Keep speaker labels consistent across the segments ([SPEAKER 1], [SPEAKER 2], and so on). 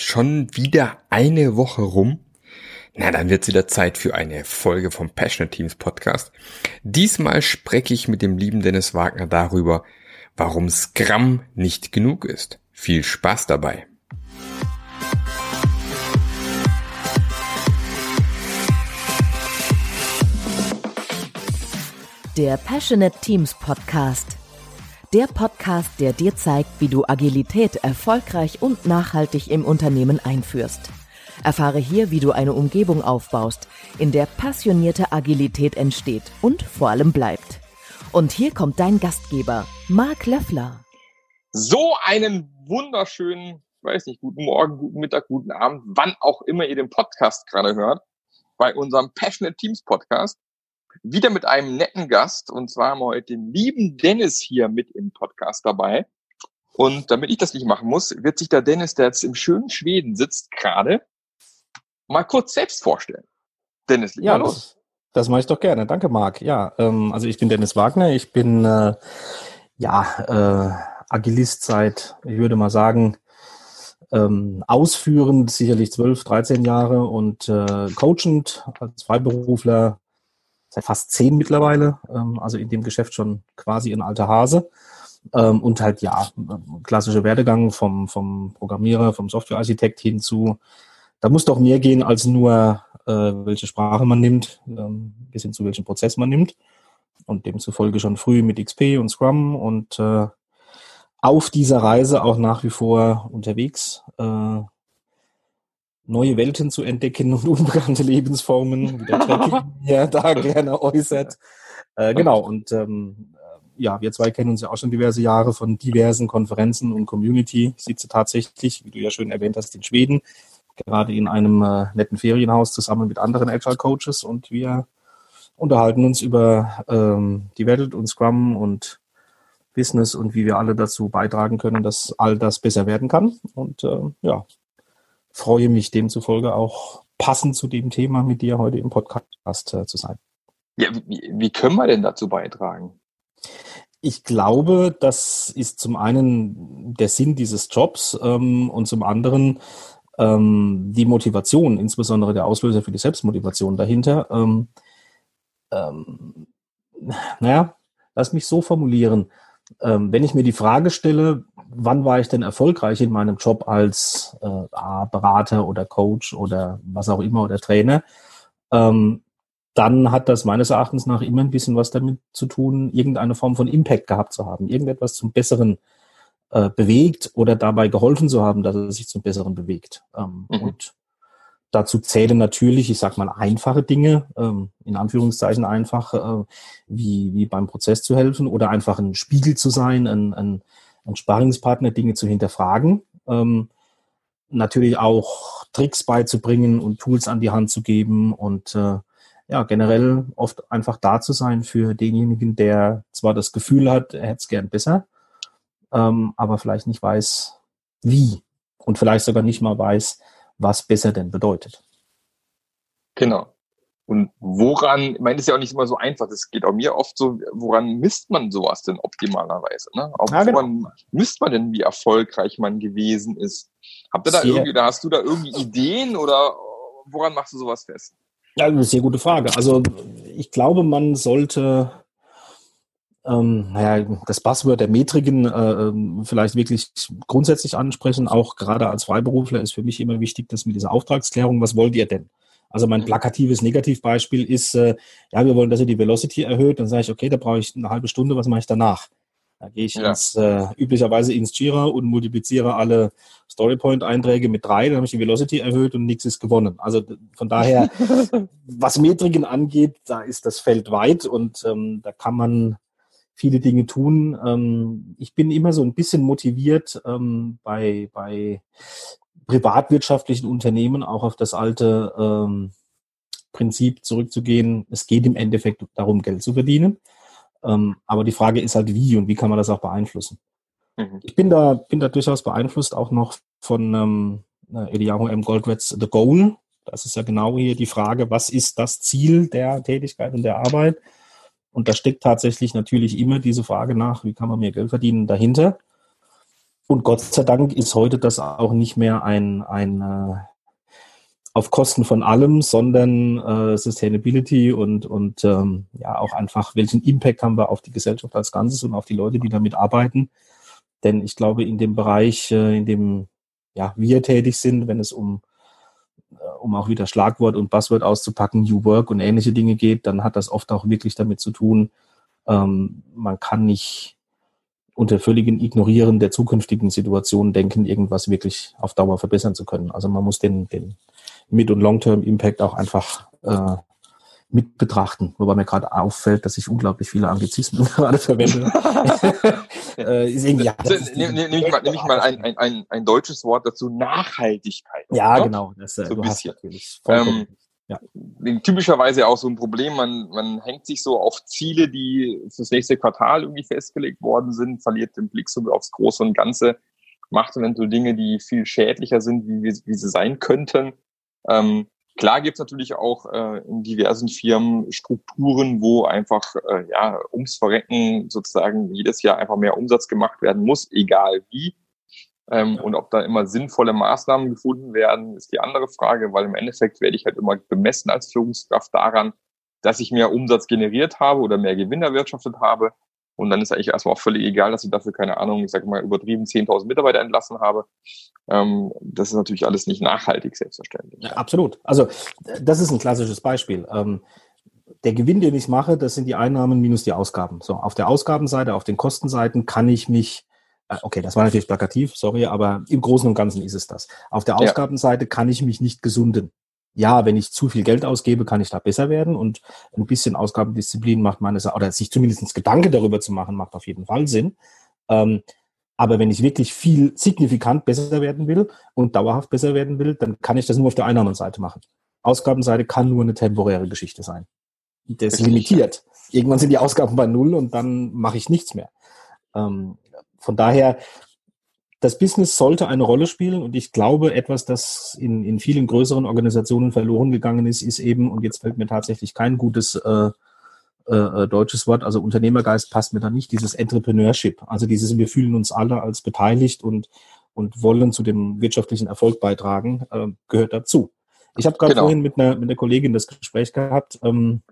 [SPEAKER 1] Schon wieder eine Woche rum? Na, dann wird's wieder Zeit für eine Folge vom Passionate Teams Podcast. Diesmal spreche ich mit dem lieben Dennis Wagner darüber, warum Scrum nicht genug ist. Viel Spaß dabei.
[SPEAKER 2] Der Passionate Teams Podcast der Podcast, der dir zeigt, wie du Agilität erfolgreich und nachhaltig im Unternehmen einführst. Erfahre hier, wie du eine Umgebung aufbaust, in der passionierte Agilität entsteht und vor allem bleibt. Und hier kommt dein Gastgeber, Marc Löffler.
[SPEAKER 1] So einen wunderschönen, weiß nicht, guten Morgen, guten Mittag, guten Abend, wann auch immer ihr den Podcast gerade hört, bei unserem Passionate Teams Podcast wieder mit einem netten Gast. Und zwar haben wir heute den lieben Dennis hier mit im Podcast dabei. Und damit ich das nicht machen muss, wird sich der Dennis, der jetzt im schönen Schweden sitzt, gerade mal kurz selbst vorstellen.
[SPEAKER 3] Dennis, leg ja, mal los. Das, das mache ich doch gerne. Danke, Marc. Ja, ähm, also ich bin Dennis Wagner. Ich bin äh, ja äh, Agilist seit, ich würde mal sagen, ähm, ausführend sicherlich 12, 13 Jahre und äh, coachend als Freiberufler seit fast zehn mittlerweile, ähm, also in dem Geschäft schon quasi ein alter Hase. Ähm, und halt ja, klassischer Werdegang vom, vom Programmierer, vom Softwarearchitekt hinzu. Da muss doch mehr gehen als nur, äh, welche Sprache man nimmt, ähm, bis hin zu welchem Prozess man nimmt. Und demzufolge schon früh mit XP und Scrum und äh, auf dieser Reise auch nach wie vor unterwegs. Äh, neue Welten zu entdecken und unbekannte Lebensformen, wie der Trek ja da gerne äußert. Äh, genau, und ähm, äh, ja, wir zwei kennen uns ja auch schon diverse Jahre von diversen Konferenzen und Community. Ich sitze tatsächlich, wie du ja schön erwähnt hast, in Schweden, gerade in einem äh, netten Ferienhaus zusammen mit anderen Agile Coaches und wir unterhalten uns über ähm, die Welt und Scrum und Business und wie wir alle dazu beitragen können, dass all das besser werden kann. Und äh, ja, freue mich demzufolge auch passend zu dem Thema mit dir heute im Podcast äh, zu sein.
[SPEAKER 1] Ja, wie, wie können wir denn dazu beitragen?
[SPEAKER 3] Ich glaube, das ist zum einen der Sinn dieses Jobs ähm, und zum anderen ähm, die Motivation, insbesondere der Auslöser für die Selbstmotivation dahinter. Ähm, ähm, naja, lass mich so formulieren. Ähm, wenn ich mir die Frage stelle, wann war ich denn erfolgreich in meinem Job als äh, Berater oder Coach oder was auch immer oder Trainer, ähm, dann hat das meines Erachtens nach immer ein bisschen was damit zu tun, irgendeine Form von Impact gehabt zu haben, irgendetwas zum Besseren äh, bewegt oder dabei geholfen zu haben, dass es sich zum Besseren bewegt. Ähm, mhm. Und Dazu zählen natürlich, ich sag mal, einfache Dinge, ähm, in Anführungszeichen einfach, äh, wie, wie beim Prozess zu helfen oder einfach ein Spiegel zu sein, ein, ein, ein Sparingspartner, Dinge zu hinterfragen. Ähm, natürlich auch Tricks beizubringen und Tools an die Hand zu geben und äh, ja, generell oft einfach da zu sein für denjenigen, der zwar das Gefühl hat, er hätte es gern besser, ähm, aber vielleicht nicht weiß, wie und vielleicht sogar nicht mal weiß, was besser denn bedeutet.
[SPEAKER 1] Genau. Und woran, ich meine, das ist ja auch nicht immer so einfach, das geht auch mir oft so, woran misst man sowas denn optimalerweise? Ne? Auch ja, genau. woran misst man denn, wie erfolgreich man gewesen ist? Habt ihr da sehr, irgendwie, da hast du da irgendwie Ideen oder woran machst du sowas fest?
[SPEAKER 3] Ja, eine sehr gute Frage. Also ich glaube, man sollte ähm, naja, das Buzzword der Metriken äh, ähm, vielleicht wirklich grundsätzlich ansprechen. Auch gerade als Freiberufler ist für mich immer wichtig, dass mit dieser Auftragsklärung, was wollt ihr denn? Also mein plakatives Negativbeispiel ist, äh, ja, wir wollen, dass ihr die Velocity erhöht. Dann sage ich, okay, da brauche ich eine halbe Stunde, was mache ich danach? Da gehe ich ja. ins, äh, üblicherweise ins Jira und multipliziere alle Storypoint-Einträge mit drei, dann habe ich die Velocity erhöht und nichts ist gewonnen. Also von daher, was Metriken angeht, da ist das Feld weit und ähm, da kann man viele Dinge tun. Ähm, ich bin immer so ein bisschen motiviert ähm, bei, bei privatwirtschaftlichen Unternehmen auch auf das alte ähm, Prinzip zurückzugehen. Es geht im Endeffekt darum, Geld zu verdienen. Ähm, aber die Frage ist halt, wie und wie kann man das auch beeinflussen? Mhm. Ich bin da, bin da durchaus beeinflusst auch noch von ähm, Eliyahu M. Goldwetts The Goal. Das ist ja genau hier die Frage, was ist das Ziel der Tätigkeit und der Arbeit? Und da steckt tatsächlich natürlich immer diese Frage nach, wie kann man mehr Geld verdienen dahinter. Und Gott sei Dank ist heute das auch nicht mehr ein, ein äh, auf Kosten von allem, sondern äh, Sustainability und, und ähm, ja auch einfach, welchen Impact haben wir auf die Gesellschaft als Ganzes und auf die Leute, die damit arbeiten. Denn ich glaube, in dem Bereich, äh, in dem ja, wir tätig sind, wenn es um, äh, um auch wieder Schlagwort und Buzzword auszupacken, New Work und ähnliche Dinge geht, dann hat das oft auch wirklich damit zu tun, ähm, man kann nicht unter völligem Ignorieren der zukünftigen Situation denken, irgendwas wirklich auf Dauer verbessern zu können. Also man muss den, den Mid- und Long-Term-Impact auch einfach äh, mit betrachten, wobei mir gerade auffällt, dass ich unglaublich viele Anglizismen gerade verwende.
[SPEAKER 1] äh, ist irgendwie, ja, ist Nehme nehm ich mal, nehm ich mal ein, ein, ein, ein deutsches Wort dazu, Nachhaltigkeit.
[SPEAKER 3] Ja, oder? genau. Das,
[SPEAKER 1] äh, so ein bisschen. Ähm, ja. Typischerweise auch so ein Problem, man, man hängt sich so auf Ziele, die fürs nächste Quartal irgendwie festgelegt worden sind, verliert den Blick so aufs Große und Ganze, macht eventuell Dinge, die viel schädlicher sind, wie, wie sie sein könnten. Ähm, Klar gibt es natürlich auch äh, in diversen Firmen Strukturen, wo einfach äh, ja ums Verrecken sozusagen jedes Jahr einfach mehr Umsatz gemacht werden muss, egal wie. Ähm, und ob da immer sinnvolle Maßnahmen gefunden werden, ist die andere Frage, weil im Endeffekt werde ich halt immer bemessen als Führungskraft daran, dass ich mehr Umsatz generiert habe oder mehr Gewinn erwirtschaftet habe. Und dann ist eigentlich erstmal auch völlig egal, dass ich dafür, keine Ahnung, ich sage mal, übertrieben 10.000 Mitarbeiter entlassen habe. Ähm, das ist natürlich alles nicht nachhaltig, selbstverständlich.
[SPEAKER 3] Ja, absolut. Also das ist ein klassisches Beispiel. Ähm, der Gewinn, den ich mache, das sind die Einnahmen minus die Ausgaben. So, auf der Ausgabenseite, auf den Kostenseiten kann ich mich Okay, das war natürlich plakativ, sorry, aber im Großen und Ganzen ist es das. Auf der Ausgabenseite kann ich mich nicht gesunden ja, wenn ich zu viel Geld ausgebe, kann ich da besser werden und ein bisschen Ausgabendisziplin macht meines, oder sich zumindest Gedanke darüber zu machen, macht auf jeden Fall Sinn. Ähm, aber wenn ich wirklich viel signifikant besser werden will und dauerhaft besser werden will, dann kann ich das nur auf der Einnahmenseite machen. Ausgabenseite kann nur eine temporäre Geschichte sein. Das ist limitiert. Irgendwann sind die Ausgaben bei Null und dann mache ich nichts mehr. Ähm, von daher das Business sollte eine Rolle spielen und ich glaube, etwas, das in, in vielen größeren Organisationen verloren gegangen ist, ist eben, und jetzt fällt mir tatsächlich kein gutes äh, äh, deutsches Wort, also Unternehmergeist passt mir da nicht, dieses Entrepreneurship, also dieses, wir fühlen uns alle als beteiligt und, und wollen zu dem wirtschaftlichen Erfolg beitragen, äh, gehört dazu. Ich habe gerade genau. vorhin mit einer, mit einer Kollegin das Gespräch gehabt, ähm,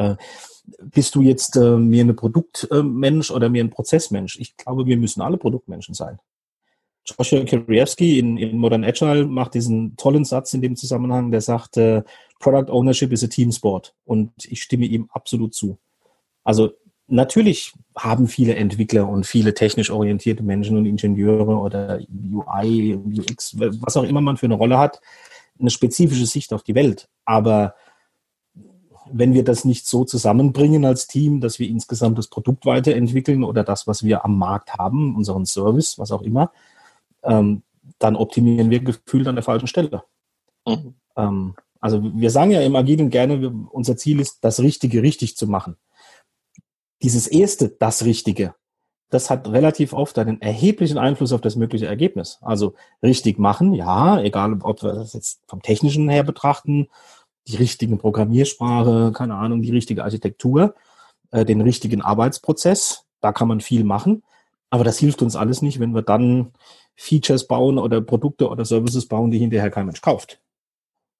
[SPEAKER 3] äh, bist du jetzt äh, mehr ein Produktmensch oder mehr ein Prozessmensch? Ich glaube, wir müssen alle Produktmenschen sein. Joshua Kirievsky in, in Modern Agile macht diesen tollen Satz in dem Zusammenhang, der sagt, äh, Product Ownership is a Team Sport. Und ich stimme ihm absolut zu. Also natürlich haben viele Entwickler und viele technisch orientierte Menschen und Ingenieure oder UI, UX, was auch immer man für eine Rolle hat, eine spezifische Sicht auf die Welt. Aber wenn wir das nicht so zusammenbringen als Team, dass wir insgesamt das Produkt weiterentwickeln oder das, was wir am Markt haben, unseren Service, was auch immer, ähm, dann optimieren wir gefühlt an der falschen Stelle. Mhm. Ähm, also wir sagen ja im Agilen gerne, wir, unser Ziel ist, das Richtige richtig zu machen. Dieses erste, das Richtige, das hat relativ oft einen erheblichen Einfluss auf das mögliche Ergebnis. Also richtig machen, ja, egal ob wir das jetzt vom technischen her betrachten, die richtige Programmiersprache, keine Ahnung, die richtige Architektur, äh, den richtigen Arbeitsprozess, da kann man viel machen. Aber das hilft uns alles nicht, wenn wir dann Features bauen oder Produkte oder Services bauen, die hinterher kein Mensch kauft.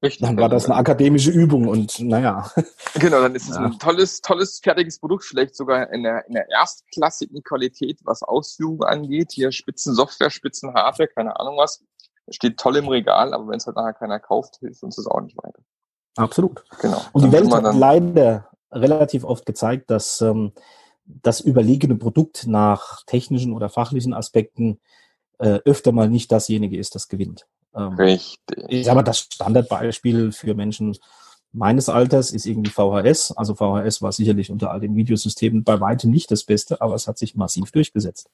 [SPEAKER 3] Richtig. Dann war das eine akademische Übung und naja.
[SPEAKER 1] Genau, dann ist es ja. ein tolles, tolles, fertiges Produkt, vielleicht sogar in der, in der erstklassigen Qualität, was Ausführung angeht. Hier Spitzensoftware, Spitzenhardware, keine Ahnung was. Steht toll im Regal, aber wenn es halt nachher keiner kauft, hilft uns das auch nicht weiter.
[SPEAKER 3] Absolut. Genau. Und die Welt hat leider relativ oft gezeigt, dass ähm, das überlegene Produkt nach technischen oder fachlichen Aspekten äh, öfter mal nicht dasjenige ist, das gewinnt.
[SPEAKER 1] Ähm, Richtig.
[SPEAKER 3] Ich sage mal, das Standardbeispiel für Menschen meines Alters ist irgendwie VHS. Also VHS war sicherlich unter all den Videosystemen bei weitem nicht das Beste, aber es hat sich massiv durchgesetzt.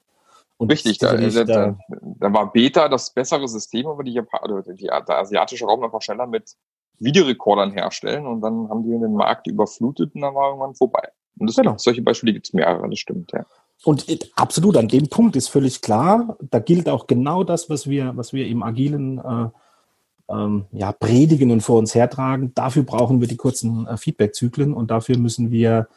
[SPEAKER 1] Und Richtig, da, da, da, da, war Beta das bessere System, aber die, Japan die, der asiatische Raum einfach schneller mit Videorekordern herstellen und dann haben die den Markt überflutet und dann war irgendwann vorbei. Und das genau. gibt, solche Beispiele gibt es mehrere, das stimmt, ja.
[SPEAKER 3] Und absolut, an dem Punkt ist völlig klar, da gilt auch genau das, was wir, was wir im Agilen äh, ähm, ja, predigen und vor uns hertragen. Dafür brauchen wir die kurzen äh, Feedback-Zyklen und dafür müssen wir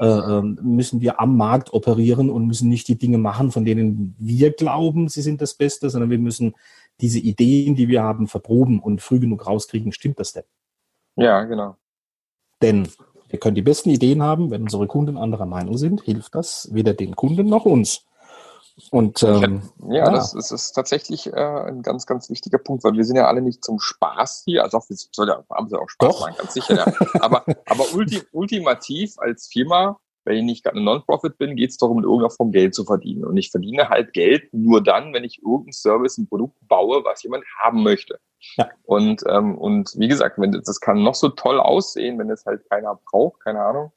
[SPEAKER 3] äh, ähm, müssen wir am Markt operieren und müssen nicht die Dinge machen, von denen wir glauben, sie sind das Beste, sondern wir müssen diese Ideen, die wir haben, verproben und früh genug rauskriegen, stimmt das denn?
[SPEAKER 1] Ja, genau.
[SPEAKER 3] Denn wir können die besten Ideen haben, wenn unsere Kunden anderer Meinung sind, hilft das weder den Kunden noch uns. Und ähm,
[SPEAKER 1] ja, ja, das ist, ist tatsächlich äh, ein ganz, ganz wichtiger Punkt, weil wir sind ja alle nicht zum Spaß hier, also auch, wir sollen ja, haben sie auch Spaß Doch. machen, ganz sicher. Ja. aber aber ulti, ultimativ als Firma, wenn ich nicht gerade eine Non-Profit bin, geht es darum, in irgendeiner Form Geld zu verdienen. Und ich verdiene halt Geld nur dann, wenn ich irgendeinen Service, ein Produkt baue, was jemand haben möchte. Ja. Und, ähm, und wie gesagt, wenn das kann noch so toll aussehen, wenn es halt keiner braucht, keine Ahnung.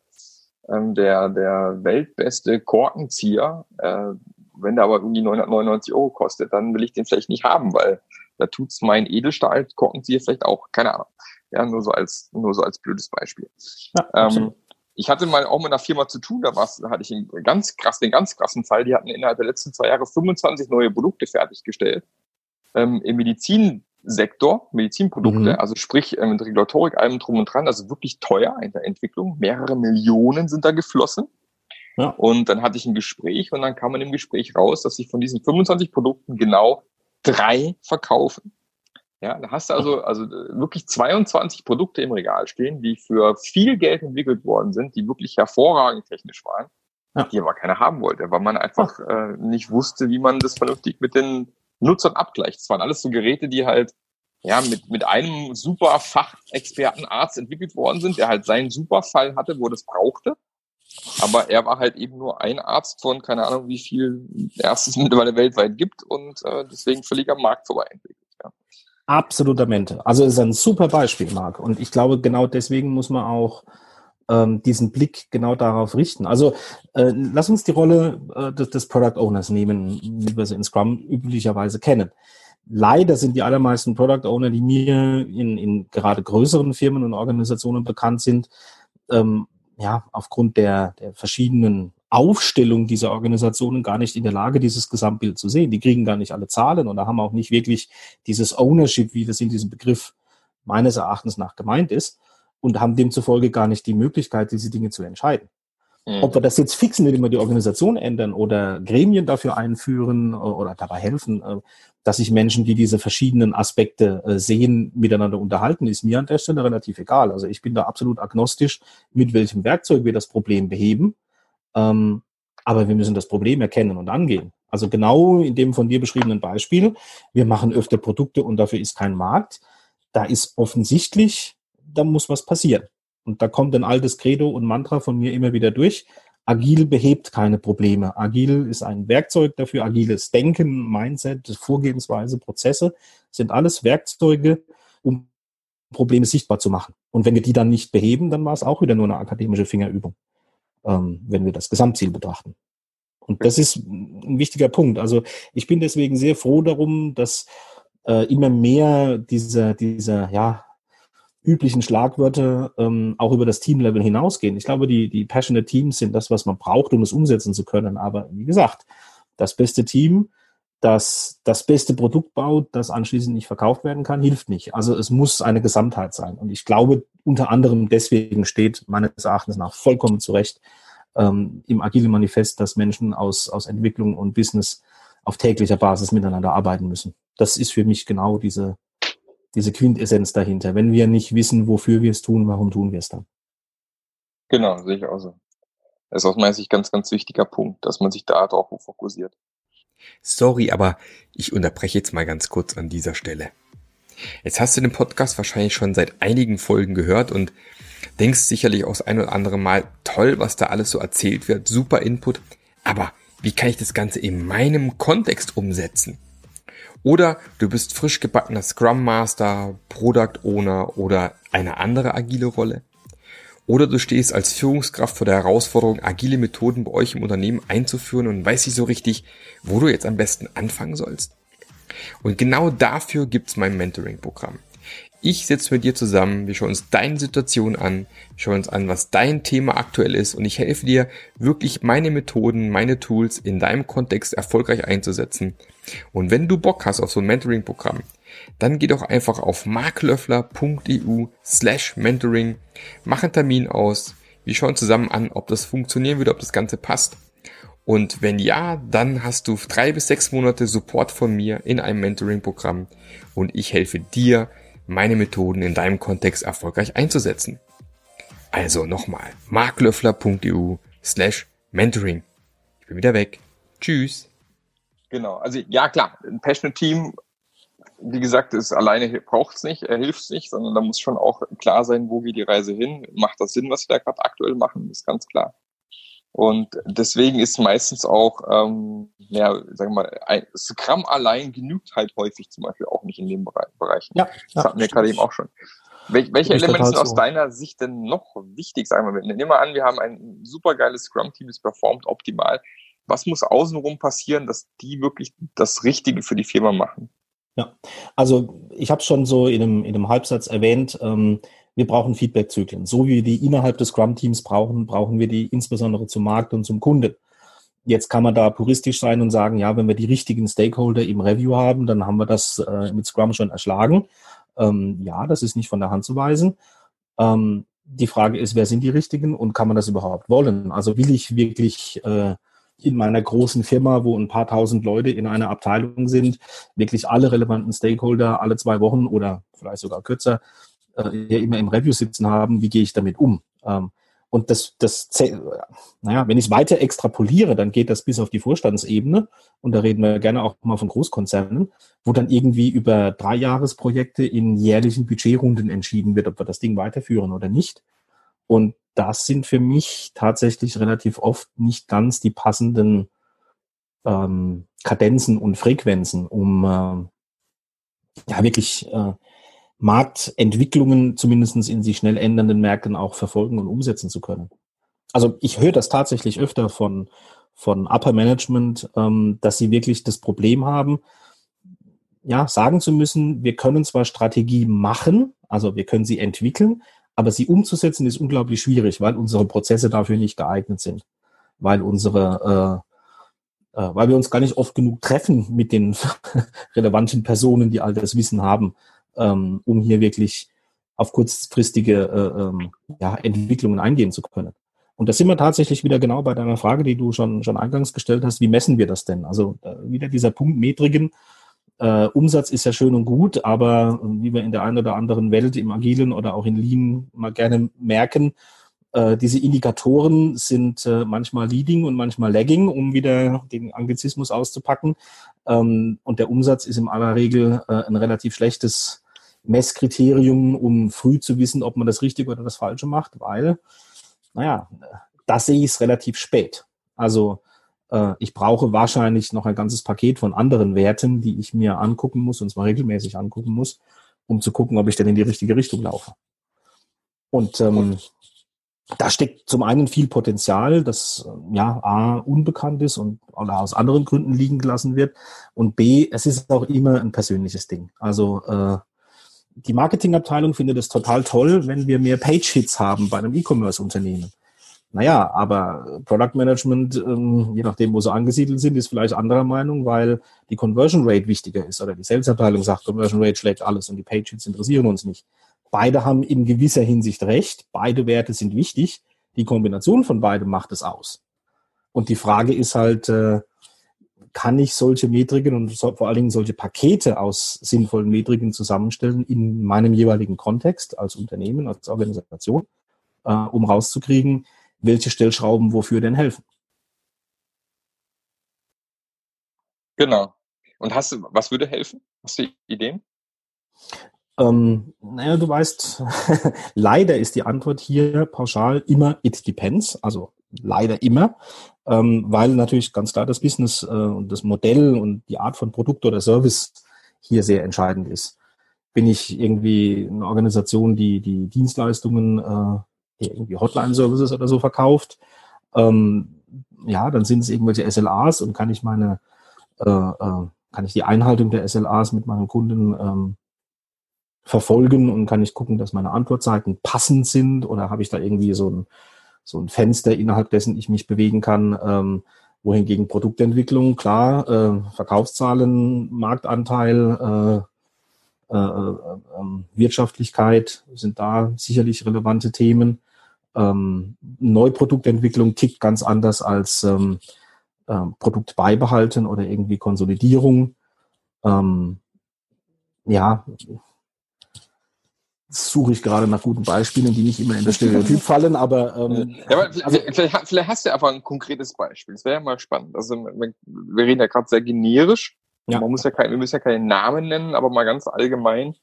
[SPEAKER 1] Ähm, der, der weltbeste Korkenzieher, äh, wenn der aber irgendwie 999 Euro kostet, dann will ich den vielleicht nicht haben, weil da tut's mein Edelstahl-Korkenzieher vielleicht auch, keine Ahnung. Ja, nur so als, nur so als blödes Beispiel. Ja, ähm, ich hatte mal auch mit einer Firma zu tun, da, war's, da hatte ich einen ganz krass, den ganz krassen Fall, die hatten innerhalb der letzten zwei Jahre 25 neue Produkte fertiggestellt. Ähm, Im Medizinsektor, Medizinprodukte, mhm. also sprich äh, mit Regulatorik, allem drum und dran, also wirklich teuer in der Entwicklung. Mehrere Millionen sind da geflossen. Ja. Und dann hatte ich ein Gespräch und dann kam man im Gespräch raus, dass sich von diesen 25 Produkten genau drei verkaufen. Ja, da hast du also, also wirklich 22 Produkte im Regal stehen, die für viel Geld entwickelt worden sind, die wirklich hervorragend technisch waren, ja. die aber keiner haben wollte, weil man einfach äh, nicht wusste, wie man das vernünftig mit den Nutzern abgleicht. Es waren alles so Geräte, die halt ja mit, mit einem super Fachexpertenarzt entwickelt worden sind, der halt seinen Superfall hatte, wo er das brauchte. Aber er war halt eben nur ein Arzt von keine Ahnung, wie viel Ärzte es mittlerweile weltweit gibt und äh, deswegen völlig am Markt vorbei entwickelt. Ja.
[SPEAKER 3] Absoluter Mente. Also ist ein super Beispiel, Marc. Und ich glaube, genau deswegen muss man auch ähm, diesen Blick genau darauf richten. Also äh, lass uns die Rolle äh, des, des Product Owners nehmen, wie wir sie in Scrum üblicherweise kennen. Leider sind die allermeisten Product Owner, die mir in, in gerade größeren Firmen und Organisationen bekannt sind, ähm, ja, aufgrund der, der verschiedenen Aufstellung dieser Organisationen gar nicht in der Lage, dieses Gesamtbild zu sehen. Die kriegen gar nicht alle Zahlen oder haben auch nicht wirklich dieses Ownership, wie das in diesem Begriff meines Erachtens nach gemeint ist, und haben demzufolge gar nicht die Möglichkeit, diese Dinge zu entscheiden. Mhm. Ob wir das jetzt fixen, indem wir die Organisation ändern oder Gremien dafür einführen oder dabei helfen, äh, dass sich Menschen, die diese verschiedenen Aspekte äh, sehen, miteinander unterhalten, ist mir an der Stelle relativ egal. Also ich bin da absolut agnostisch, mit welchem Werkzeug wir das Problem beheben. Ähm, aber wir müssen das Problem erkennen und angehen. Also genau in dem von dir beschriebenen Beispiel, wir machen öfter Produkte und dafür ist kein Markt. Da ist offensichtlich, da muss was passieren. Und da kommt ein altes Credo und Mantra von mir immer wieder durch. Agil behebt keine Probleme. Agil ist ein Werkzeug dafür. Agiles Denken, Mindset, Vorgehensweise, Prozesse sind alles Werkzeuge, um Probleme sichtbar zu machen. Und wenn wir die dann nicht beheben, dann war es auch wieder nur eine akademische Fingerübung, wenn wir das Gesamtziel betrachten. Und das ist ein wichtiger Punkt. Also ich bin deswegen sehr froh darum, dass äh, immer mehr dieser, dieser, ja, üblichen Schlagwörter ähm, auch über das Teamlevel hinausgehen. Ich glaube, die, die passionate Teams sind das, was man braucht, um es umsetzen zu können. Aber wie gesagt, das beste Team, das das beste Produkt baut, das anschließend nicht verkauft werden kann, hilft nicht. Also es muss eine Gesamtheit sein. Und ich glaube, unter anderem deswegen steht meines Erachtens nach vollkommen zurecht ähm, im Agile Manifest, dass Menschen aus, aus Entwicklung und Business auf täglicher Basis miteinander arbeiten müssen. Das ist für mich genau diese, diese Quintessenz dahinter. Wenn wir nicht wissen, wofür wir es tun, warum tun wir es dann?
[SPEAKER 1] Genau, sehe ich auch so. Das ist aus meiner Sicht ganz, ganz wichtiger Punkt, dass man sich da drauf fokussiert.
[SPEAKER 4] Sorry, aber ich unterbreche jetzt mal ganz kurz an dieser Stelle. Jetzt hast du den Podcast wahrscheinlich schon seit einigen Folgen gehört und denkst sicherlich auch das ein oder andere Mal, toll, was da alles so erzählt wird, super Input, aber wie kann ich das Ganze in meinem Kontext umsetzen? Oder du bist frisch gebackener Scrum Master, Product Owner oder eine andere agile Rolle. Oder du stehst als Führungskraft vor der Herausforderung, agile Methoden bei euch im Unternehmen einzuführen und weißt nicht so richtig, wo du jetzt am besten anfangen sollst. Und genau dafür gibt's mein Mentoring-Programm. Ich sitze mit dir zusammen, wir schauen uns deine Situation an, schauen uns an, was dein Thema aktuell ist und ich helfe dir wirklich meine Methoden, meine Tools in deinem Kontext erfolgreich einzusetzen. Und wenn du Bock hast auf so ein Mentoring-Programm, dann geh doch einfach auf marklöffler.eu slash mentoring, mach einen Termin aus, Wir schauen zusammen an, ob das funktionieren würde, ob das Ganze passt. Und wenn ja, dann hast du drei bis sechs Monate Support von mir in einem Mentoring-Programm und ich helfe dir, meine Methoden in deinem Kontext erfolgreich einzusetzen. Also nochmal, marklöffler.eu slash mentoring. Ich bin wieder weg. Tschüss.
[SPEAKER 1] Genau, also ja klar, ein Passionate Team, wie gesagt, ist alleine braucht es nicht, er hilft nicht, sondern da muss schon auch klar sein, wo geht die Reise hin. Macht das Sinn, was wir da gerade aktuell machen, ist ganz klar. Und deswegen ist meistens auch, ähm, ja, sagen wir mal, ein Scrum allein genügt halt häufig zum Beispiel auch nicht in dem Bereich. Ja, das ja, hatten wir gerade eben auch schon. Wel welche Elemente sind aus so. deiner Sicht denn noch wichtig, sagen wir mal? Nehmen wir an, wir haben ein supergeiles Scrum-Team, das performt optimal. Was muss außenrum passieren, dass die wirklich das Richtige für die Firma machen?
[SPEAKER 3] Ja, also ich habe es schon so in einem, in einem Halbsatz erwähnt. Ähm, wir brauchen Feedback-Zyklen. So wie wir die innerhalb des Scrum-Teams brauchen, brauchen wir die insbesondere zum Markt und zum Kunden. Jetzt kann man da puristisch sein und sagen, ja, wenn wir die richtigen Stakeholder im Review haben, dann haben wir das äh, mit Scrum schon erschlagen. Ähm, ja, das ist nicht von der Hand zu weisen. Ähm, die Frage ist, wer sind die richtigen und kann man das überhaupt wollen? Also will ich wirklich äh, in meiner großen Firma, wo ein paar tausend Leute in einer Abteilung sind, wirklich alle relevanten Stakeholder alle zwei Wochen oder vielleicht sogar kürzer äh, immer im Review sitzen haben, wie gehe ich damit um? Ähm, und das, das, naja, wenn ich es weiter extrapoliere, dann geht das bis auf die Vorstandsebene. Und da reden wir gerne auch mal von Großkonzernen, wo dann irgendwie über Dreijahresprojekte in jährlichen Budgetrunden entschieden wird, ob wir das Ding weiterführen oder nicht. Und das sind für mich tatsächlich relativ oft nicht ganz die passenden ähm, Kadenzen und Frequenzen, um äh, ja wirklich äh, Marktentwicklungen zumindest in sich schnell ändernden Märkten auch verfolgen und umsetzen zu können. Also ich höre das tatsächlich öfter von, von Upper Management, ähm, dass sie wirklich das Problem haben, ja, sagen zu müssen, wir können zwar Strategie machen, also wir können sie entwickeln, aber sie umzusetzen ist unglaublich schwierig, weil unsere Prozesse dafür nicht geeignet sind, weil unsere äh, äh, weil wir uns gar nicht oft genug treffen mit den relevanten Personen, die all das Wissen haben ähm, um hier wirklich auf kurzfristige äh, ähm, ja, Entwicklungen eingehen zu können. Und da sind wir tatsächlich wieder genau bei deiner Frage, die du schon, schon eingangs gestellt hast. Wie messen wir das denn? Also äh, wieder dieser Punkt Metriken. Äh, Umsatz ist ja schön und gut, aber wie wir in der einen oder anderen Welt im Agilen oder auch in Lean mal gerne merken, äh, diese Indikatoren sind äh, manchmal leading und manchmal lagging, um wieder den Anglizismus auszupacken. Ähm, und der Umsatz ist in aller Regel äh, ein relativ schlechtes Messkriterium, um früh zu wissen, ob man das Richtige oder das Falsche macht, weil, naja, da sehe ich es relativ spät. Also äh, ich brauche wahrscheinlich noch ein ganzes Paket von anderen Werten, die ich mir angucken muss, und zwar regelmäßig angucken muss, um zu gucken, ob ich denn in die richtige Richtung laufe. Und ähm, da steckt zum einen viel Potenzial, das ja A unbekannt ist und oder aus anderen Gründen liegen gelassen wird. Und B, es ist auch immer ein persönliches Ding. Also äh, die Marketingabteilung findet es total toll, wenn wir mehr Page-Hits haben bei einem E-Commerce-Unternehmen. Naja, aber Product Management, ähm, je nachdem, wo sie angesiedelt sind, ist vielleicht anderer Meinung, weil die Conversion Rate wichtiger ist. Oder die Sales-Abteilung sagt, Conversion Rate schlägt alles und die Page-Hits interessieren uns nicht. Beide haben in gewisser Hinsicht recht. Beide Werte sind wichtig. Die Kombination von beidem macht es aus. Und die Frage ist halt, äh, kann ich solche Metriken und vor allen Dingen solche Pakete aus sinnvollen Metriken zusammenstellen in meinem jeweiligen Kontext als Unternehmen, als Organisation, äh, um rauszukriegen, welche Stellschrauben wofür denn helfen.
[SPEAKER 1] Genau. Und hast du, was würde helfen? Hast du Ideen?
[SPEAKER 3] Ähm, naja, du weißt, leider ist die Antwort hier pauschal immer it depends, also leider immer ähm, weil natürlich ganz klar das Business äh, und das Modell und die Art von Produkt oder Service hier sehr entscheidend ist. Bin ich irgendwie eine Organisation, die die Dienstleistungen, äh, irgendwie Hotline-Services oder so verkauft, ähm, ja, dann sind es irgendwelche SLAs und kann ich meine, äh, äh, kann ich die Einhaltung der SLAs mit meinem Kunden ähm, verfolgen und kann ich gucken, dass meine Antwortzeiten passend sind oder habe ich da irgendwie so ein so ein Fenster, innerhalb dessen ich mich bewegen kann. Ähm, wohingegen Produktentwicklung, klar, äh, Verkaufszahlen, Marktanteil, äh, äh, äh, Wirtschaftlichkeit sind da sicherlich relevante Themen. Ähm, Neuproduktentwicklung tickt ganz anders als ähm, ähm, Produkt beibehalten oder irgendwie Konsolidierung. Ähm, ja, suche ich gerade nach guten Beispielen, die nicht immer in das Stereotyp fallen, aber, ähm,
[SPEAKER 1] ja, aber also, vielleicht, vielleicht, hast du einfach ein konkretes Beispiel. Das wäre ja mal spannend. Also wir reden ja gerade sehr generisch. Ja. Man muss ja kein, wir müssen ja keinen Namen nennen, aber mal ganz allgemein.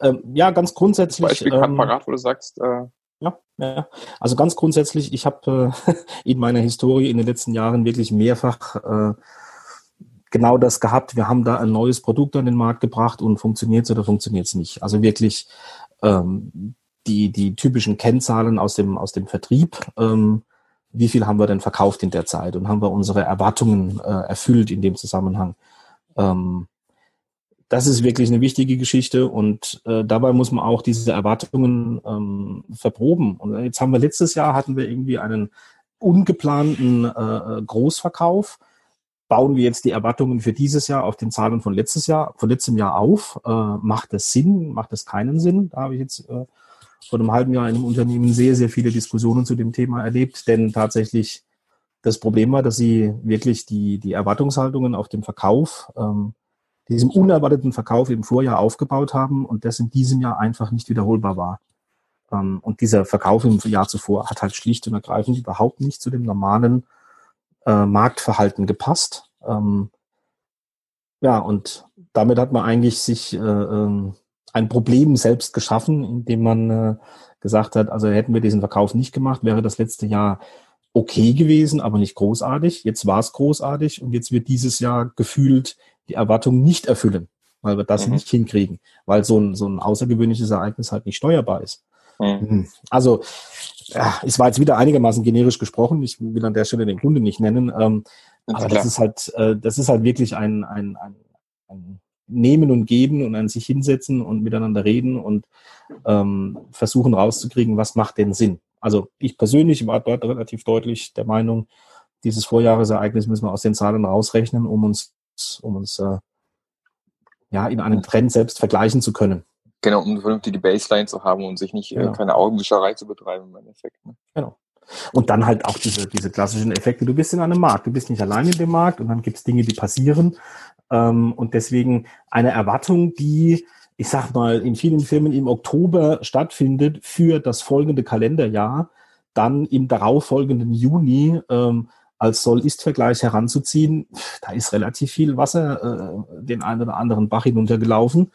[SPEAKER 3] Ähm, ja, ganz grundsätzlich.
[SPEAKER 1] Beispiel ähm, parat, wo du sagst. Äh,
[SPEAKER 3] ja, ja, also ganz grundsätzlich, ich habe äh, in meiner Historie in den letzten Jahren wirklich mehrfach äh, genau das gehabt. Wir haben da ein neues Produkt an den Markt gebracht und funktioniert es oder funktioniert es nicht. Also wirklich ähm, die, die typischen Kennzahlen aus dem, aus dem Vertrieb. Ähm, wie viel haben wir denn verkauft in der Zeit und haben wir unsere Erwartungen äh, erfüllt in dem Zusammenhang? Ähm, das ist wirklich eine wichtige Geschichte und äh, dabei muss man auch diese Erwartungen ähm, verproben. Und jetzt haben wir letztes Jahr hatten wir irgendwie einen ungeplanten äh, Großverkauf bauen wir jetzt die Erwartungen für dieses Jahr auf den Zahlen von letztes Jahr, von letztem Jahr auf? Äh, macht das Sinn? Macht das keinen Sinn? Da habe ich jetzt äh, vor einem halben Jahr in einem Unternehmen sehr, sehr viele Diskussionen zu dem Thema erlebt, denn tatsächlich das Problem war, dass sie wirklich die, die Erwartungshaltungen auf dem Verkauf, ähm, diesem unerwarteten Verkauf im Vorjahr aufgebaut haben und das in diesem Jahr einfach nicht wiederholbar war. Ähm, und dieser Verkauf im Jahr zuvor hat halt schlicht und ergreifend überhaupt nicht zu dem normalen äh, Marktverhalten gepasst. Ähm, ja, und damit hat man eigentlich sich äh, ähm, ein Problem selbst geschaffen, indem man äh, gesagt hat, also hätten wir diesen Verkauf nicht gemacht, wäre das letzte Jahr okay gewesen, aber nicht großartig. Jetzt war es großartig und jetzt wird dieses Jahr gefühlt die Erwartung nicht erfüllen, weil wir das mhm. nicht hinkriegen, weil so ein, so ein außergewöhnliches Ereignis halt nicht steuerbar ist. Mhm. mhm. Also ja, es war jetzt wieder einigermaßen generisch gesprochen. Ich will an der Stelle den Kunde nicht nennen. Ähm, aber klar. das ist halt, äh, das ist halt wirklich ein, ein, ein, ein Nehmen und Geben und ein sich hinsetzen und miteinander reden und ähm, versuchen rauszukriegen, was macht denn Sinn. Also ich persönlich war dort relativ deutlich der Meinung, dieses Vorjahresereignis müssen wir aus den Zahlen rausrechnen, um uns, um uns äh, ja in einem Trend selbst vergleichen zu können.
[SPEAKER 1] Genau, um eine vernünftige Baseline zu haben und sich nicht äh, genau. keine Augenwischerei zu betreiben im Endeffekt. Ne?
[SPEAKER 3] Genau. Und dann halt auch diese, diese klassischen Effekte. Du bist in einem Markt, du bist nicht allein in dem Markt und dann gibt es Dinge, die passieren. Ähm, und deswegen eine Erwartung, die, ich sag mal, in vielen Firmen im Oktober stattfindet für das folgende Kalenderjahr, dann im darauffolgenden Juni ähm, als Soll-Ist-Vergleich heranzuziehen, da ist relativ viel Wasser äh, den einen oder anderen Bach hinuntergelaufen.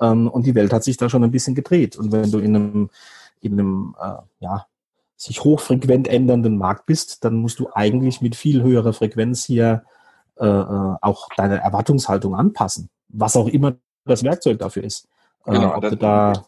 [SPEAKER 3] Ähm, und die Welt hat sich da schon ein bisschen gedreht. Und wenn du in einem, in einem äh, ja, sich hochfrequent ändernden Markt bist, dann musst du eigentlich mit viel höherer Frequenz hier äh, äh auch deine Erwartungshaltung anpassen. Was auch immer das Werkzeug dafür ist. Äh, genau, ob du da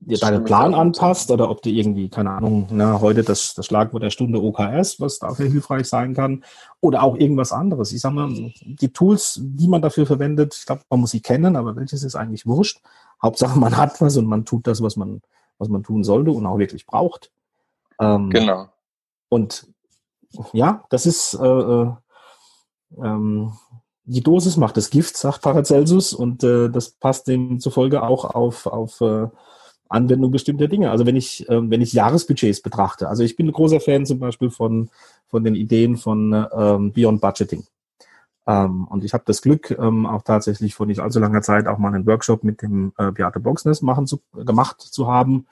[SPEAKER 3] dir deinen Plan anpasst oder ob du irgendwie, keine Ahnung, na, heute das, das Schlagwort der Stunde OKS, was dafür hilfreich sein kann, oder auch irgendwas anderes. Ich sag mal, die Tools, die man dafür verwendet, ich glaube, man muss sie kennen, aber welches ist eigentlich wurscht. Hauptsache, man hat was und man tut das, was man, was man tun sollte und auch wirklich braucht.
[SPEAKER 1] Ähm, genau.
[SPEAKER 3] Und ja, das ist äh, äh, ähm, die Dosis macht das Gift, sagt Paracelsus, und äh, das passt demzufolge auch auf, auf äh, Anwendung bestimmter Dinge. Also wenn ich, äh, wenn ich Jahresbudgets betrachte, also ich bin ein großer Fan zum Beispiel von, von den Ideen von ähm, Beyond Budgeting. Ähm, und ich habe das Glück, ähm, auch tatsächlich vor nicht allzu langer Zeit auch mal einen Workshop mit dem äh, Beate Boxness machen zu, gemacht zu haben,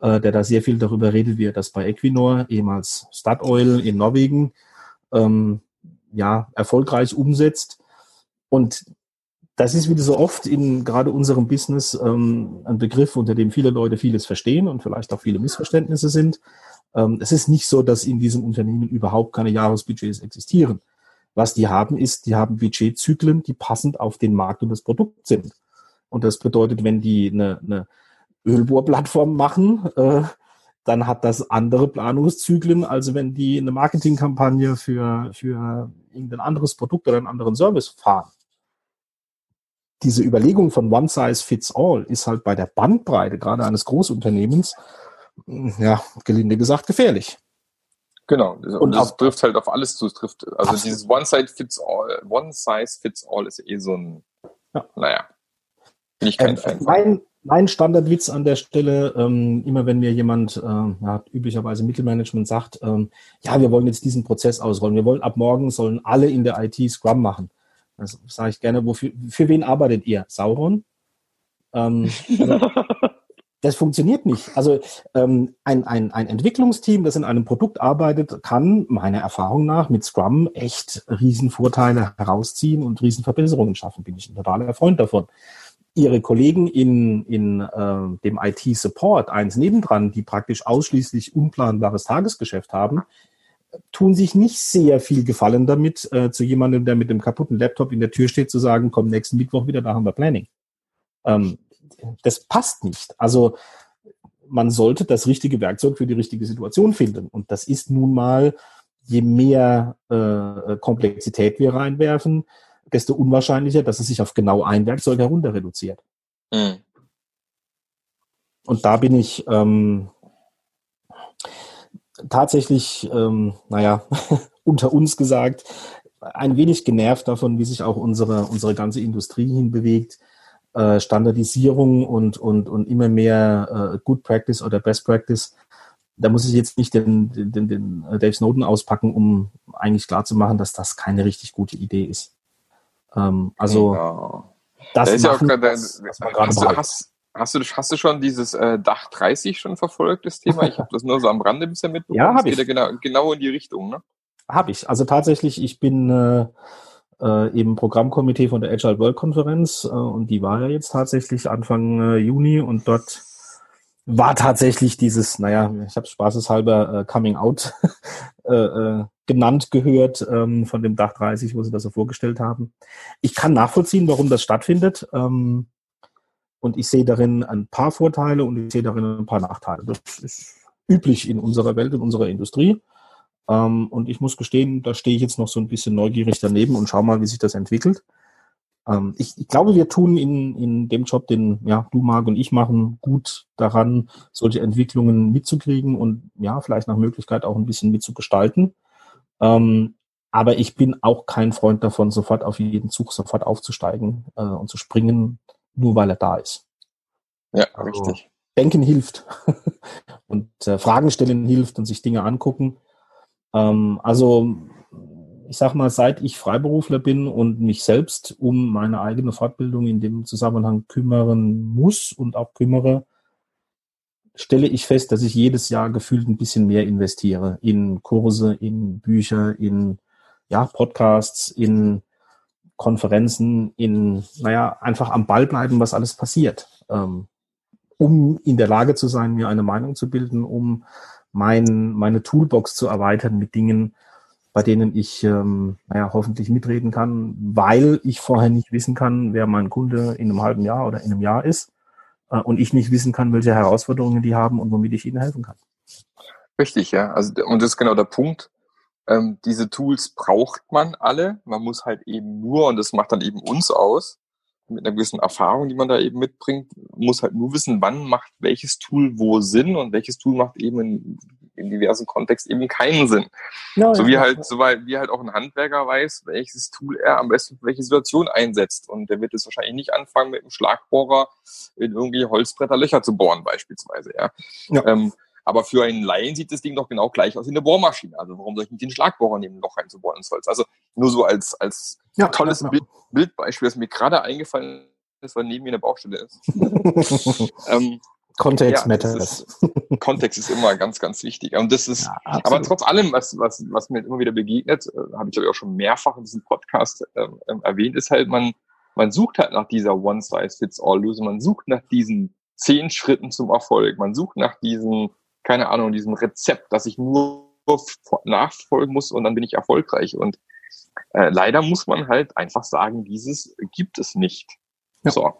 [SPEAKER 3] äh, der da sehr viel darüber redet, wie er das bei Equinor, ehemals Statoil in Norwegen, ähm, ja, erfolgreich umsetzt. Und das ist wie so oft in gerade unserem Business ähm, ein Begriff, unter dem viele Leute vieles verstehen und vielleicht auch viele Missverständnisse sind. Ähm, es ist nicht so, dass in diesem Unternehmen überhaupt keine Jahresbudgets existieren. Was die haben, ist, die haben Budgetzyklen, die passend auf den Markt und das Produkt sind. Und das bedeutet, wenn die eine, eine Ölbohrplattform machen, äh, dann hat das andere Planungszyklen, als wenn die eine Marketingkampagne für, für irgendein anderes Produkt oder einen anderen Service fahren diese Überlegung von One Size Fits All ist halt bei der Bandbreite gerade eines Großunternehmens, ja, gelinde gesagt, gefährlich.
[SPEAKER 1] Genau. Und, das trifft halt auf alles zu. Es trifft, also absolut. dieses One Size Fits All, One Size Fits All ist eh so ein, ja. naja, bin ich kein ähm, Fan
[SPEAKER 3] mein, Mein Standardwitz an der Stelle, ähm, immer wenn mir jemand, äh, ja, üblicherweise Mittelmanagement sagt, ähm, ja, wir wollen jetzt diesen Prozess ausrollen, wir wollen ab morgen sollen alle in der IT Scrum machen. Das sage ich gerne, wofür, für wen arbeitet ihr? Sauron? Ähm, also, das funktioniert nicht. Also ähm, ein, ein, ein Entwicklungsteam, das in einem Produkt arbeitet, kann meiner Erfahrung nach mit Scrum echt Riesenvorteile herausziehen und Riesenverbesserungen schaffen. Bin ich ein totaler Freund davon. Ihre Kollegen in, in äh, dem IT-Support, eins nebendran, die praktisch ausschließlich unplanbares Tagesgeschäft haben, tun sich nicht sehr viel Gefallen damit, äh, zu jemandem, der mit dem kaputten Laptop in der Tür steht, zu sagen, komm nächsten Mittwoch wieder, da haben wir Planning. Ähm, das passt nicht. Also man sollte das richtige Werkzeug für die richtige Situation finden. Und das ist nun mal, je mehr äh, Komplexität wir reinwerfen, desto unwahrscheinlicher, dass es sich auf genau ein Werkzeug herunter reduziert. Mhm. Und da bin ich ähm, tatsächlich, ähm, naja, unter uns gesagt, ein wenig genervt davon, wie sich auch unsere, unsere ganze Industrie hinbewegt. Äh, Standardisierung und, und, und immer mehr äh, Good Practice oder Best Practice. Da muss ich jetzt nicht den, den, den Dave Snowden auspacken, um eigentlich klarzumachen, dass das keine richtig gute Idee ist. Ähm, also ja.
[SPEAKER 1] das da ist machen, ja auch grad, was man du, hast, hast, du, hast du schon dieses äh, Dach 30 schon verfolgt, das Thema? Ich habe das nur so am Rande bisher mitbekommen.
[SPEAKER 3] Ja, habe ich.
[SPEAKER 1] Ja genau, genau in die Richtung, ne?
[SPEAKER 3] Habe ich. Also tatsächlich, ich bin äh, äh, eben Programmkomitee von der Agile World Konferenz äh, und die war ja jetzt tatsächlich Anfang äh, Juni und dort war tatsächlich dieses, naja, ich habe spaßeshalber äh, Coming Out äh, äh, genannt gehört ähm, von dem Dach 30, wo sie das so vorgestellt haben. Ich kann nachvollziehen, warum das stattfindet. Ähm, und ich sehe darin ein paar Vorteile und ich sehe darin ein paar Nachteile. Das ist üblich in unserer Welt, in unserer Industrie. Ähm, und ich muss gestehen, da stehe ich jetzt noch so ein bisschen neugierig daneben und schau mal, wie sich das entwickelt. Ähm, ich, ich, glaube, wir tun in, in dem Job, den ja, du, Marc und ich machen, gut daran, solche Entwicklungen mitzukriegen und ja, vielleicht nach Möglichkeit auch ein bisschen mitzugestalten. Ähm, aber ich bin auch kein Freund davon, sofort auf jeden Zug sofort aufzusteigen äh, und zu springen, nur weil er da ist.
[SPEAKER 1] Ja, also, richtig.
[SPEAKER 3] Denken hilft und äh, Fragen stellen hilft und sich Dinge angucken. Ähm, also ich sag mal, seit ich Freiberufler bin und mich selbst um meine eigene Fortbildung in dem Zusammenhang kümmern muss und auch kümmere, stelle ich fest, dass ich jedes Jahr gefühlt ein bisschen mehr investiere in Kurse, in Bücher, in ja, Podcasts, in Konferenzen, in, naja, einfach am Ball bleiben, was alles passiert, ähm, um in der Lage zu sein, mir eine Meinung zu bilden, um mein, meine Toolbox zu erweitern mit Dingen, bei denen ich ähm, naja, hoffentlich mitreden kann, weil ich vorher nicht wissen kann, wer mein Kunde in einem halben Jahr oder in einem Jahr ist äh, und ich nicht wissen kann, welche Herausforderungen die haben und womit ich ihnen helfen kann.
[SPEAKER 1] Richtig, ja. Also und das ist genau der Punkt. Ähm, diese Tools braucht man alle. Man muss halt eben nur, und das macht dann eben uns aus, mit einer gewissen Erfahrung, die man da eben mitbringt, muss halt nur wissen, wann macht welches Tool wo Sinn und welches Tool macht eben in, in diversen Kontexten eben keinen Sinn. Ja, so wie halt, so weil wie halt auch ein Handwerker weiß, welches Tool er am besten für welche Situation einsetzt. Und der wird es wahrscheinlich nicht anfangen, mit einem Schlagbohrer in irgendwie Holzbretter Löcher zu bohren, beispielsweise, ja. ja. Ähm, aber für einen Laien sieht das Ding doch genau gleich aus wie eine Bohrmaschine. Also warum soll ich nicht den Schlagbohrer nehmen, ein Loch reinzubohren ins Holz? Also nur so als, als ja, tolles Bild, Bildbeispiel, das mir gerade eingefallen ist, weil neben mir eine Baustelle ist.
[SPEAKER 3] ähm, Kontext ja, matters.
[SPEAKER 1] Ist, Kontext ist immer ganz, ganz wichtig. Und das ist, ja, aber trotz allem, was, was, was mir immer wieder begegnet, äh, habe ich glaube ich auch schon mehrfach in diesem Podcast äh, äh, erwähnt, ist halt, man, man sucht halt nach dieser One-Size-Fits-All-Lösung. Man sucht nach diesen zehn Schritten zum Erfolg. Man sucht nach diesem, keine Ahnung, diesem Rezept, das ich nur nachfolgen muss und dann bin ich erfolgreich. Und äh, leider muss man halt einfach sagen, dieses gibt es nicht. Ja. So.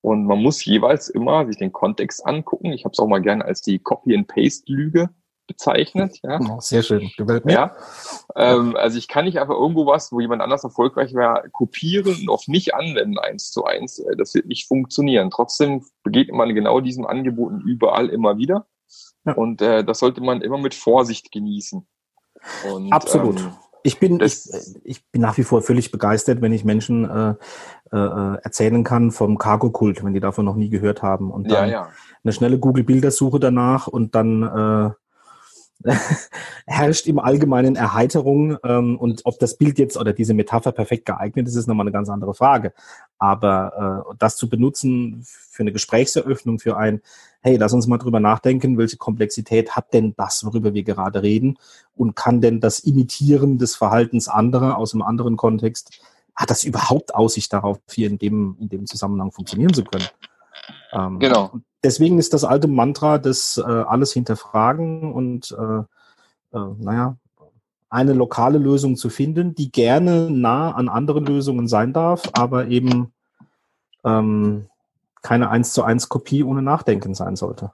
[SPEAKER 1] Und man muss jeweils immer sich den Kontext angucken. Ich habe es auch mal gerne als die Copy-and-Paste-Lüge bezeichnet. Ja.
[SPEAKER 3] Oh, sehr schön,
[SPEAKER 1] gefällt mir. Ja. Ähm, also ich kann nicht einfach irgendwo was, wo jemand anders erfolgreich wäre, kopieren und auf mich anwenden, eins zu eins. Äh, das wird nicht funktionieren. Trotzdem begegnet man genau diesen Angeboten überall immer wieder. Ja. Und äh, das sollte man immer mit Vorsicht genießen.
[SPEAKER 3] Und, Absolut. Ähm, Ich bin, ich, ich, bin nach wie vor völlig begeistert, wenn ich Menschen äh, äh, erzählen kann vom Cargo-Kult, wenn die davon noch nie gehört haben. Und dann ja, ja. eine schnelle Google-Bildersuche danach und dann äh, herrscht im Allgemeinen Erheiterung ähm, und ob das Bild jetzt oder diese Metapher perfekt geeignet ist, ist nochmal eine ganz andere Frage. Aber äh, das zu benutzen für eine Gesprächseröffnung, für ein, hey, lass uns mal drüber nachdenken, welche Komplexität hat denn das, worüber wir gerade reden und kann denn das Imitieren des Verhaltens anderer aus einem anderen Kontext, hat das überhaupt Aussicht darauf, hier in dem, in dem Zusammenhang funktionieren zu können? Ähm, genau deswegen ist das alte Mantra des äh, alles hinterfragen und äh, äh, naja, eine lokale Lösung zu finden, die gerne nah an anderen Lösungen sein darf, aber eben ähm, keine eins zu eins Kopie ohne Nachdenken sein sollte.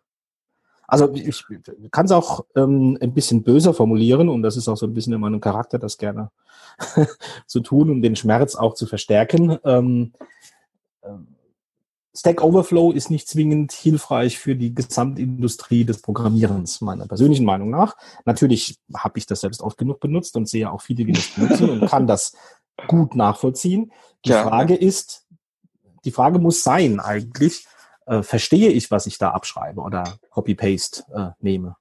[SPEAKER 3] Also ich kann es auch ähm, ein bisschen böser formulieren und das ist auch so ein bisschen in meinem Charakter, das gerne zu tun, um den Schmerz auch zu verstärken. Ähm, ähm Stack Overflow ist nicht zwingend hilfreich für die Gesamtindustrie des Programmierens, meiner persönlichen Meinung nach. Natürlich habe ich das selbst oft genug benutzt und sehe auch viele, die das benutzen und kann das gut nachvollziehen. Die ja. Frage ist, die Frage muss sein eigentlich, äh, verstehe ich, was ich da abschreibe oder Copy-Paste äh, nehme?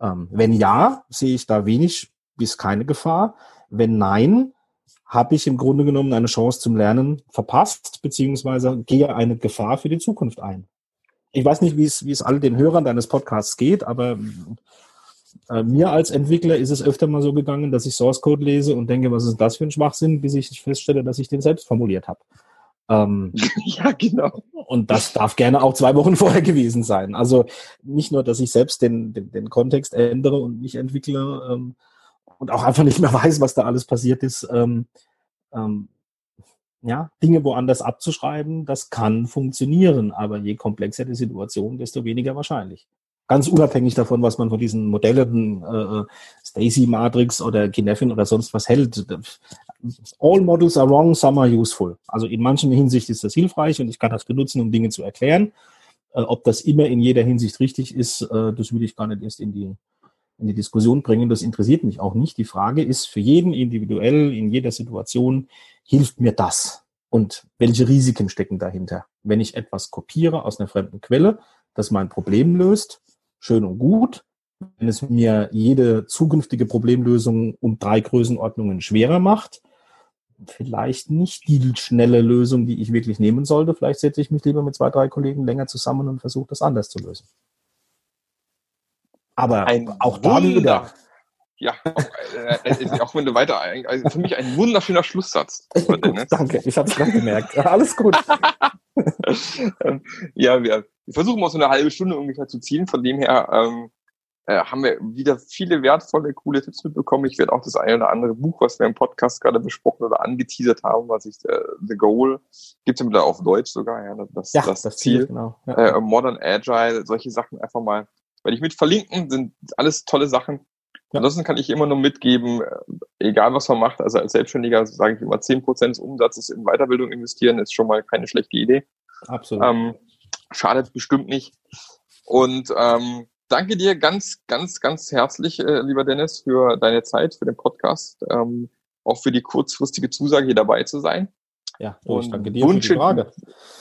[SPEAKER 3] Ähm, wenn ja, sehe ich da wenig bis keine Gefahr. Wenn nein, habe ich im Grunde genommen eine Chance zum Lernen verpasst, beziehungsweise gehe eine Gefahr für die Zukunft ein. Ich weiß nicht, wie es, wie es all den Hörern deines Podcasts geht, aber äh, mir als Entwickler ist es öfter mal so gegangen, dass ich Source Code lese und denke, was ist das für ein Schwachsinn, bis ich feststelle, dass ich den selbst formuliert habe. Ähm, ja, genau. Und das darf gerne auch zwei Wochen vorher gewesen sein. Also nicht nur, dass ich selbst den, den, den Kontext ändere und mich entwickle, ähm, und auch einfach nicht mehr weiß, was da alles passiert ist, ähm, ähm, ja, Dinge woanders abzuschreiben, das kann funktionieren, aber je komplexer die Situation, desto weniger wahrscheinlich. Ganz unabhängig davon, was man von diesen Modellen äh, Stacy Matrix oder Kinefin oder sonst was hält. All models are wrong, some are useful. Also in manchen Hinsicht ist das hilfreich und ich kann das benutzen, um Dinge zu erklären. Äh, ob das immer in jeder Hinsicht richtig ist, äh, das will ich gar nicht erst in die in die Diskussion bringen. Das interessiert mich auch nicht. Die Frage ist für jeden individuell, in jeder Situation, hilft mir das? Und welche Risiken stecken dahinter? Wenn ich etwas kopiere aus einer fremden Quelle, das mein Problem löst, schön und gut. Wenn es mir jede zukünftige Problemlösung um drei Größenordnungen schwerer macht, vielleicht nicht die schnelle Lösung, die ich wirklich nehmen sollte. Vielleicht setze ich mich lieber mit zwei, drei Kollegen länger zusammen und versuche das anders zu lösen. Aber ein auch da wieder.
[SPEAKER 1] Ja, auch, äh, äh, auch wenn du weiter, also für mich ein wunderschöner Schlusssatz.
[SPEAKER 3] Danke, ich habe es gerade gemerkt. Alles gut.
[SPEAKER 1] Ja, wir, versuchen mal so eine halbe Stunde ungefähr zu ziehen. Von dem her ähm, äh, haben wir wieder viele wertvolle, coole Tipps mitbekommen. Ich werde auch das eine oder andere Buch, was wir im Podcast gerade besprochen oder angeteasert haben, was ich äh, The Goal, gibt es ja auf Deutsch sogar, ja, das, ja, das, das Ziel, Ziel genau. Ja. Äh, Modern Agile, solche Sachen einfach mal werde ich mit verlinken, sind alles tolle Sachen. Ja. Ansonsten kann ich immer nur mitgeben, äh, egal was man macht, also als Selbstständiger sage ich immer, zehn Prozent des Umsatzes in Weiterbildung investieren, ist schon mal keine schlechte Idee. Absolut. Ähm, schadet bestimmt nicht. Und ähm, danke dir ganz, ganz, ganz herzlich, äh, lieber Dennis, für deine Zeit, für den Podcast, ähm, auch für die kurzfristige Zusage, hier dabei zu sein.
[SPEAKER 3] Ja, und ich danke dir wünsche, für die Frage.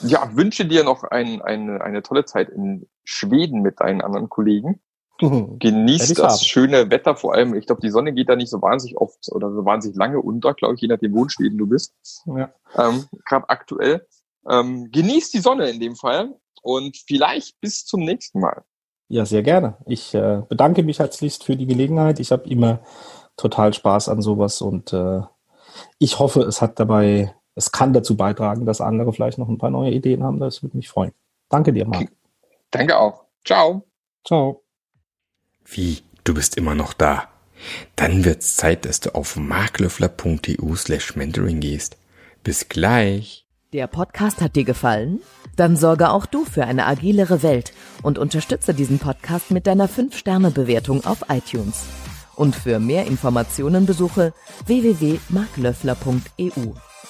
[SPEAKER 1] Ja, wünsche dir noch ein, ein, eine tolle Zeit in Schweden mit deinen anderen Kollegen. Mhm. Genieß das haben. schöne Wetter, vor allem, ich glaube, die Sonne geht da nicht so wahnsinnig oft oder so wahnsinnig lange unter, glaube ich, je nachdem, wo in Schweden du bist. Ja. Ähm, Gerade aktuell. Ähm, genieß die Sonne in dem Fall und vielleicht bis zum nächsten Mal.
[SPEAKER 3] Ja, sehr gerne. Ich äh, bedanke mich herzlichst für die Gelegenheit. Ich habe immer total Spaß an sowas und äh, ich hoffe, es hat dabei es kann dazu beitragen, dass andere vielleicht noch ein paar neue Ideen haben. Das würde mich freuen. Danke dir, Marc.
[SPEAKER 1] Danke auch. Ciao.
[SPEAKER 3] Ciao.
[SPEAKER 4] Wie? Du bist immer noch da? Dann wird's Zeit, dass du auf marklöffler.eu slash mentoring gehst. Bis gleich.
[SPEAKER 2] Der Podcast hat dir gefallen? Dann sorge auch du für eine agilere Welt und unterstütze diesen Podcast mit deiner 5-Sterne-Bewertung auf iTunes. Und für mehr Informationen besuche www.marklöffler.eu.